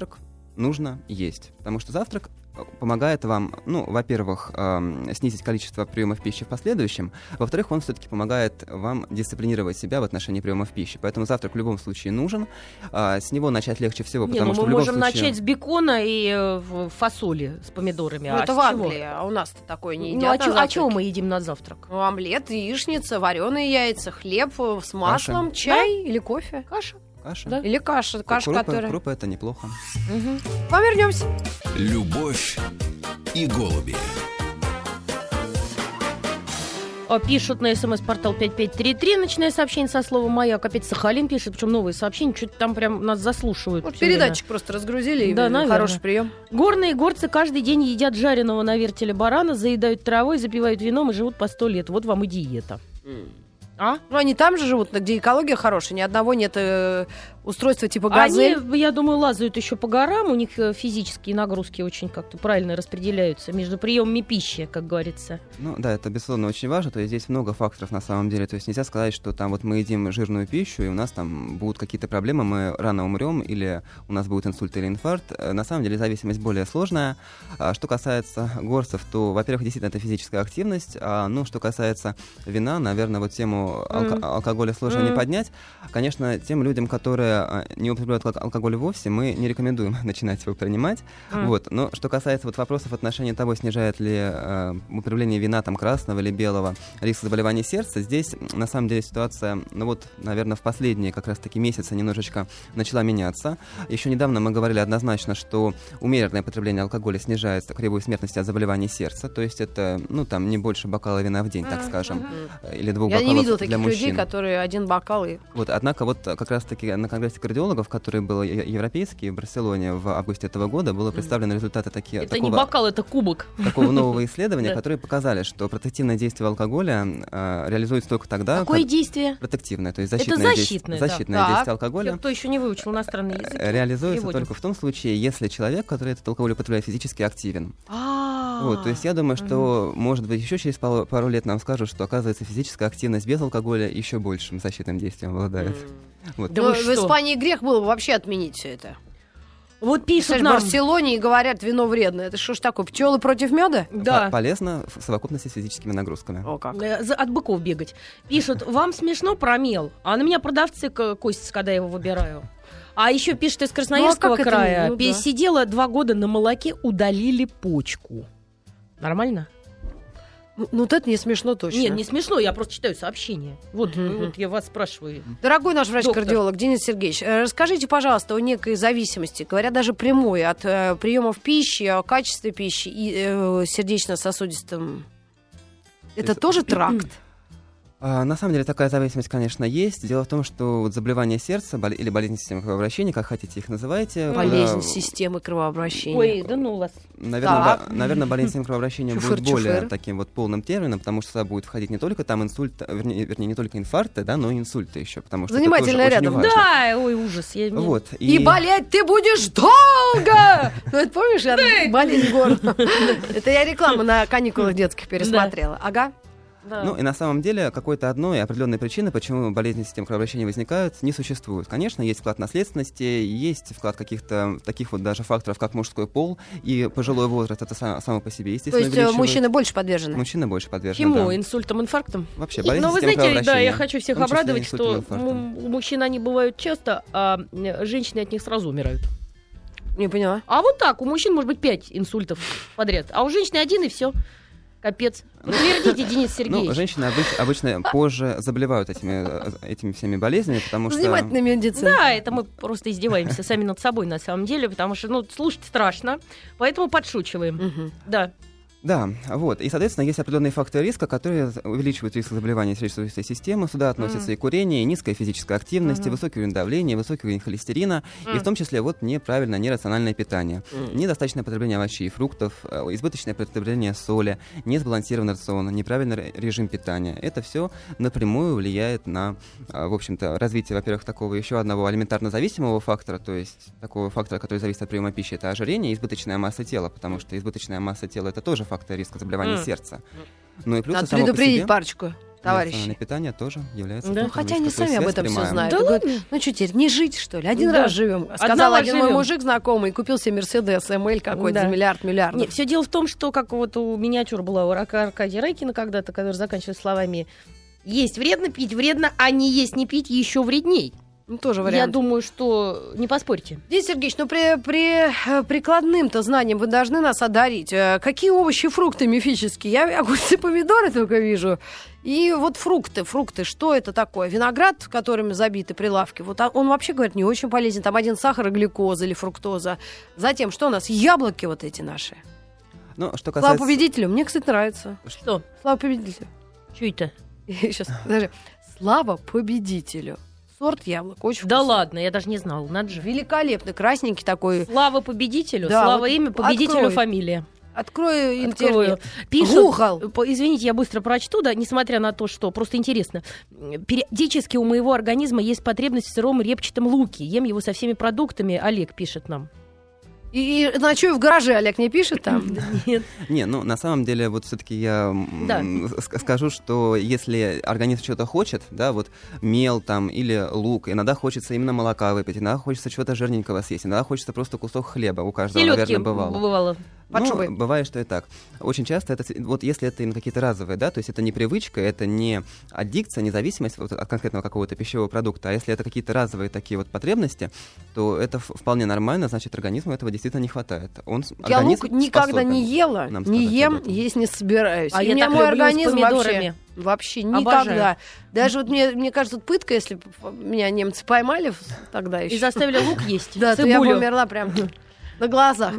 нужно есть, потому что завтрак э, помогает вам, ну, во-первых, эм, снизить количество приемов пищи в последующем, во-вторых, он все-таки помогает вам дисциплинировать себя в отношении приемов пищи. Поэтому завтрак в любом случае нужен. А, с него начать легче всего, Не, потому ну что мы в любом можем случае... начать с бекона и э, в- фасоли с помидорами. Ну, а это в чего? Англии, а у нас-то такое не Ну, едят а, на чё- а чего мы едим на завтрак? Ну, омлет, яичница, вареные яйца, хлеб э, с маслом, чай или кофе. Каша. Каша. Да. Или каша, каша, крупы, которая... крупы это неплохо. Мгм. К вам вернемся. Любовь и голуби. Пишут на смс-портал 5533, начиная сообщение со словом «Маяк». Опять Сахалин пишет, причем новые сообщения, что-то там прям нас заслушивают. Вот всё время. передатчик просто разгрузили, и Да, наверное. хороший прием. Горные горцы каждый день едят жареного на вертеле барана, заедают травой, запивают вином и живут по сто лет. Вот вам и диета. А? Ну, они там же живут, где экология хорошая, ни одного нет э, устройства типа газель. Они, я думаю, лазают еще по горам, у них э, физические нагрузки очень как-то правильно распределяются между приемами пищи, как говорится. Ну да, это безусловно очень важно. То есть здесь много факторов на самом деле. То есть нельзя сказать, что там вот мы едим жирную пищу, и у нас там будут какие-то проблемы, мы рано умрем, или у нас будет инсульт или инфаркт. Э, На самом деле зависимость более сложная. А что касается горцев, то, во-первых, действительно это физическая активность. А, ну, что касается вина, наверное, вот тему алко- алкоголя сложно не Мгм. поднять. Конечно, тем людям, которые а, не употребляют алко- алкоголь вовсе, мы не рекомендуем начинать его принимать. М. Вот. Но что касается вот вопросов в отношении того, снижает ли э, употребление вина там красного или белого риск заболеваний сердца, здесь на самом деле ситуация, ну вот, наверное, в последние как раз-таки месяцы немножечко начала меняться. Еще недавно мы говорили однозначно, что умеренное потребление алкоголя снижает кривую смертности от заболеваний сердца, то есть это, ну там, не больше бокала вина в день, так скажем, э, или двух Я бокалов не видела для таких мужчин. людей, которые один бокал и... Вот, однако вот э, как раз-таки на конгрессе кардиологов, который был европейский в Барселоне в августе этого года, было представлены результаты такие, Это не такого, бокал, это кубок. такого нового исследования, которые показали, что протективное действие алкоголя э, реализуется только тогда, Какое как- действие? протективное, то есть Это защитное, защитное, действие, защитное Так. действие алкоголя кто еще не выучил иностранный язык. э, реализуется только в том случае, если человек, который этот алкоголь употребляет, физически активен. А, Вот, то есть я думаю, что, может быть, еще через пару, пару лет нам скажут, что, оказывается, физическая активность без алкоголя еще большим защитным действием обладает. Вот. Да Ну, вы в? Испании грех было бы вообще отменить все это. Вот пишут в нам. Барселоне и говорят, вино вредно. Это что ж такое, пчелы против меда? Да. По- Полезно в совокупности с физическими нагрузками. О, как. Э, От быков бегать. Пишут, вам смешно про мел, а на меня продавцы косятся, когда я его выбираю. А еще пишет из Красноярского Ну, а как это? края. Ну, да. Сидела два года на молоке, удалили почку. Нормально? Ну, вот это не смешно точно. Нет, не смешно, я просто читаю сообщение. Вот, Мгм. вот я вас спрашиваю. Дорогой наш Доктор. врач-кардиолог Денис Сергеевич, э, расскажите, пожалуйста, о некой зависимости, говорят даже прямой, от э, приемов пищи, о качестве пищи и э, сердечно-сосудистом. Это есть- тоже тракт? А, на самом деле такая зависимость, конечно, есть. Дело в том, что вот заболевания сердца бол- или болезнь системы кровообращения, как хотите их называйте, Болезнь э, системы кровообращения. Ой, да ну вас. Наверное, Так. бо- наверное, болезнь системы кровообращения Чуфыр, будет более чуфыр. таким вот полным термином, потому что сюда будет входить не только там инсульт, вернее, вернее, не только инфаркты, да, но и инсульты еще, потому что это Занимательно рядом. важно. Да, ой, ужас. Я, Вот. И болеть ты будешь долго! Ну, это помнишь, я болезнь горла. Это я рекламу на каникулах детских пересмотрела. Ага. Да. Ну и на самом деле какой-то одной определенной причины, почему болезни системы кровообращения возникают, не существует. Конечно, есть вклад наследственности, есть вклад каких-то таких вот даже факторов, как мужской пол и пожилой возраст. Это само, само по себе, То естественно, есть э, мужчины больше подвержены? Мужчины больше подвержены. Чему? да. Инсультом, инфарктом? Вообще, болезнь Но вы системы знаете, да, я хочу всех обрадовать, что у мужчин они бывают часто, а женщины от них сразу умирают. Не поняла. А вот так, у мужчин может быть пять инсультов подряд, а у женщины один и все. Капец. Подтвердите, Денис Ну, Сергеевич. женщины обыч- обычно позже заболевают этими, э, этими всеми болезнями, потому что... Занимательная медицина. Да, это мы просто издеваемся сами над собой на самом деле, потому что, ну, слушать страшно, поэтому подшучиваем. Мгм. Да. Да, вот. И, соответственно, есть определенные факторы риска, которые увеличивают риск заболевания сердечно-сосудистой системы. Сюда относятся Мгм. и курение, и низкая физическая активность, и Мгм. высокий уровень давления, и высокий уровень холестерина, и М. в том числе вот неправильное, нерациональное питание. М. Недостаточное потребление овощей и фруктов, э, избыточное потребление соли, несбалансированный рацион, неправильный ре- режим питания. Это все напрямую влияет на, а, в общем-то, развитие, во-первых, такого еще одного алиментарно зависимого фактора, то есть такого фактора, который зависит от приема пищи, это ожирение и избыточная масса тела, потому что избыточная масса тела это тоже фактор риска заболевания М. сердца. Ну и плюс Надо само по предупредить себе парочку, товарищи. питание тоже является Да. Хотя они сами об этом все знают. Да говорят, ну что теперь, не жить, что ли? Один Да. раз живем. Сказал один мой живем. мужик знакомый, купил себе Мерседес МЛ какой-то Да. за миллиард миллиардов. Нет, все дело в том, что как вот у миниатюр была у Рака Аркадия Райкина когда-то, который заканчивается словами «Есть вредно, пить вредно, а не есть, не пить еще вредней». Ну, тоже Я вариант. думаю, что не поспорьте. Денис Сергеевич, ну при, при э, прикладным-то знанием вы должны нас одарить. Э, Какие овощи и фрукты мифические? Я огурцы, помидоры только вижу. И вот фрукты, фрукты, что это такое? Виноград, которыми забиты прилавки, вот а- он вообще, говорят, не очень полезен. Там один сахар, глюкоза или фруктоза. Затем, что у нас? Яблоки вот эти наши. Ну, что Слава касается... победителю, мне, кстати, нравится. Что? Слава победителю. Что это? Сейчас, даже. Слава победителю. Сорт яблок, очень Да ладно, я даже не знала, надо же. Великолепный, красненький такой. Слава победителю, Да, слава вот имя, победителю открой. фамилия. Открою Открою. интернет. Пишут, Гугл. по- извините, я быстро прочту, да, несмотря на то, что просто интересно. Периодически у моего организма есть потребность в сыром репчатом луке. Ем его со всеми продуктами, Олег пишет нам. И, и ночую в гараже, Олег не пишет там? Нет. Не, ну на самом деле вот все-таки я Да. скажу, что если организм что-то хочет, да, вот мел там или лук, иногда хочется именно молока выпить, иногда хочется чего-то жирненького съесть, иногда хочется просто кусок хлеба. У каждого, Селедки наверное, бывало. бывало. Под ну, шубой. бывает, что и так. Очень часто это, вот если это именно какие-то разовые, да, то есть это не привычка, это не аддикция, не зависимость вот от конкретного какого-то пищевого продукта, а если это какие-то разовые такие вот потребности, то это вполне нормально, значит, организму этого действительно не хватает. Он, Я организм лук никогда не ела, нам не ем, есть не собираюсь. А И я у меня так мой организм вообще, вообще Обожаю. никогда. Даже вот мне, мне кажется, вот пытка, если меня немцы поймали тогда еще. И заставили лук есть. Да, то я бы умерла прям на глазах.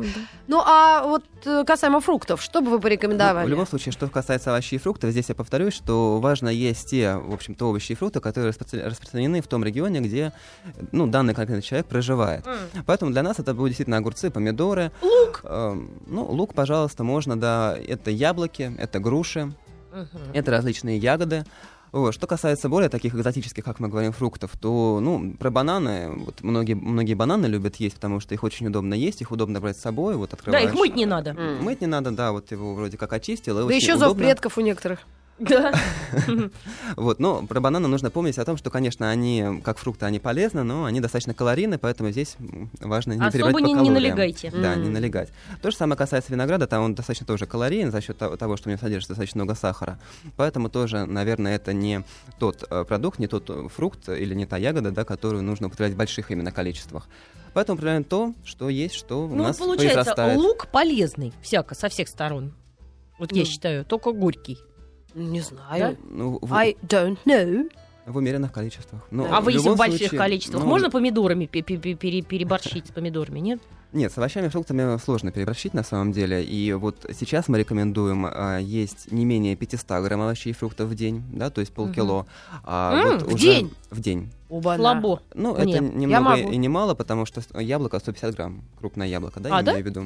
Ну, а вот э, касаемо фруктов, что бы вы Ну, порекомендовали? в любом случае, что касается овощей и фруктов, здесь я повторюсь, что важно есть те, в общем-то, овощи и фрукты, которые распро- распространены в том регионе, где, ну, данный конкретный человек проживает. Поэтому для нас это будут действительно огурцы, помидоры. Лук. Эм, ну, лук, пожалуйста, можно, да. Это яблоки, это груши, это различные ягоды. Вот. Что касается более таких экзотических, как мы говорим, фруктов, то, ну, про бананы, вот многие, многие бананы любят есть, потому что их очень удобно есть, их удобно брать с собой, вот Да, открываешь. их мыть не надо. Мыть не надо, да, вот его вроде как очистил. и Да еще зов удобно. предков у некоторых. Да. Вот, но про бананы нужно помнить о том, что, конечно, они, как фрукты, они полезны, но они достаточно калорийны, поэтому здесь важно не Особо перебрать по не- не калориям. налегайте. Да, не налегать. То же самое касается винограда, там он достаточно тоже калорийен за счет того, что в нем содержится достаточно много сахара. Поэтому тоже, наверное, это не тот э, продукт, не тот э, фрукт или не та ягода, да, которую нужно употреблять в больших именно количествах. Поэтому употребляем то, что есть, что у Ну, нас получается, произрастает. лук полезный, всяко, со всех сторон. Вот я Ну. считаю, только горький. Не знаю. Ну, в, I don't know. в умеренных количествах. Ну, а вы если в больших случае, количествах, ну, можно помидорами пе- пе- пе- пере- переборщить с помидорами, нет? Нет, с овощами и фруктами сложно переборщить на самом деле. И вот сейчас мы рекомендуем а, есть не менее 500 грамм овощей и фруктов в день, да, то есть полкило. А М, вот в уже день? В день. Оба-на. Слабо. Ну, Мне. это Я немного и немало, потому что с- яблоко 150 грамм, крупное яблоко, да, А, я да? имею в виду.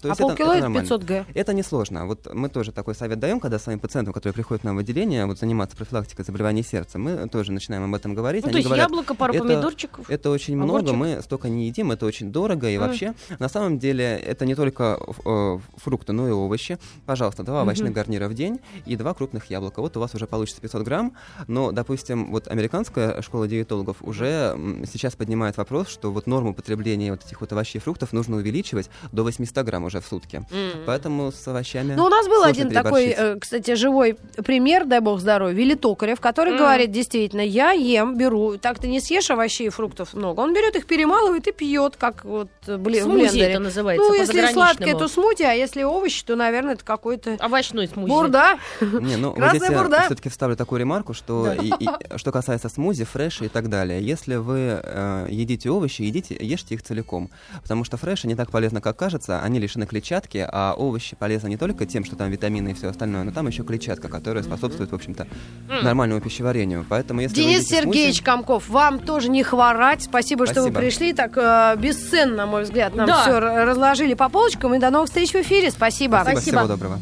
То А есть полкило это, нормально. 500 г. Это несложно. Вот мы тоже такой совет даем, когда своим пациентам, которые приходят нам в отделение, вот заниматься профилактикой заболеваний сердца, мы тоже начинаем об этом говорить. Ну, Они то есть говорят, яблоко, пару это- помидорчиков. это очень Огурчик? много, мы столько не едим, это очень дорого, и Мгм. вообще, на самом деле, это не только э, фрукты, но и овощи. Пожалуйста, два овощных Мгм. гарнира в день и два крупных яблока. Вот у вас уже получится 500 грамм, но, допустим, вот американская школа диетологов уже м, сейчас поднимает вопрос, что вот норму потребления вот этих вот овощей и фруктов нужно увеличивать до 800 грамм уже в сутки. Поэтому с овощами... Ну, у нас был один такой, э, кстати, живой пример, дай бог здоровья, Вилли Токарев, который Мгм. говорит, действительно, я ем, беру, так ты не съешь овощей и фруктов много. Он берет их, перемалывает и пьет, как вот э, в Смузи блендере. это называется Ну, если сладкое, то смути, а если овощи, то, наверное, это какой-то Овощной смузи. бурда. Не, ну вот Красная здесь бурда. я все-таки вставлю такую ремарку, что и- и- что касается смузи, фреша и так далее. Если вы э, едите овощи, едите, ешьте их целиком, потому что фреши не так полезно, как кажется, они лишены клетчатки, а овощи полезны не только тем, что там витамины и все остальное, но там еще клетчатка, которая способствует, в общем-то, нормальному пищеварению. Поэтому если вы Денис едите смузи- Сергеевич Комков, вам тоже не хворать. Спасибо, что вы Спасибо. пришли. Так э, бесценно, на мой взгляд, нам Да. все разложили по полочкам. И до новых встреч в эфире. Спасибо. Спасибо, Спасибо. всего доброго.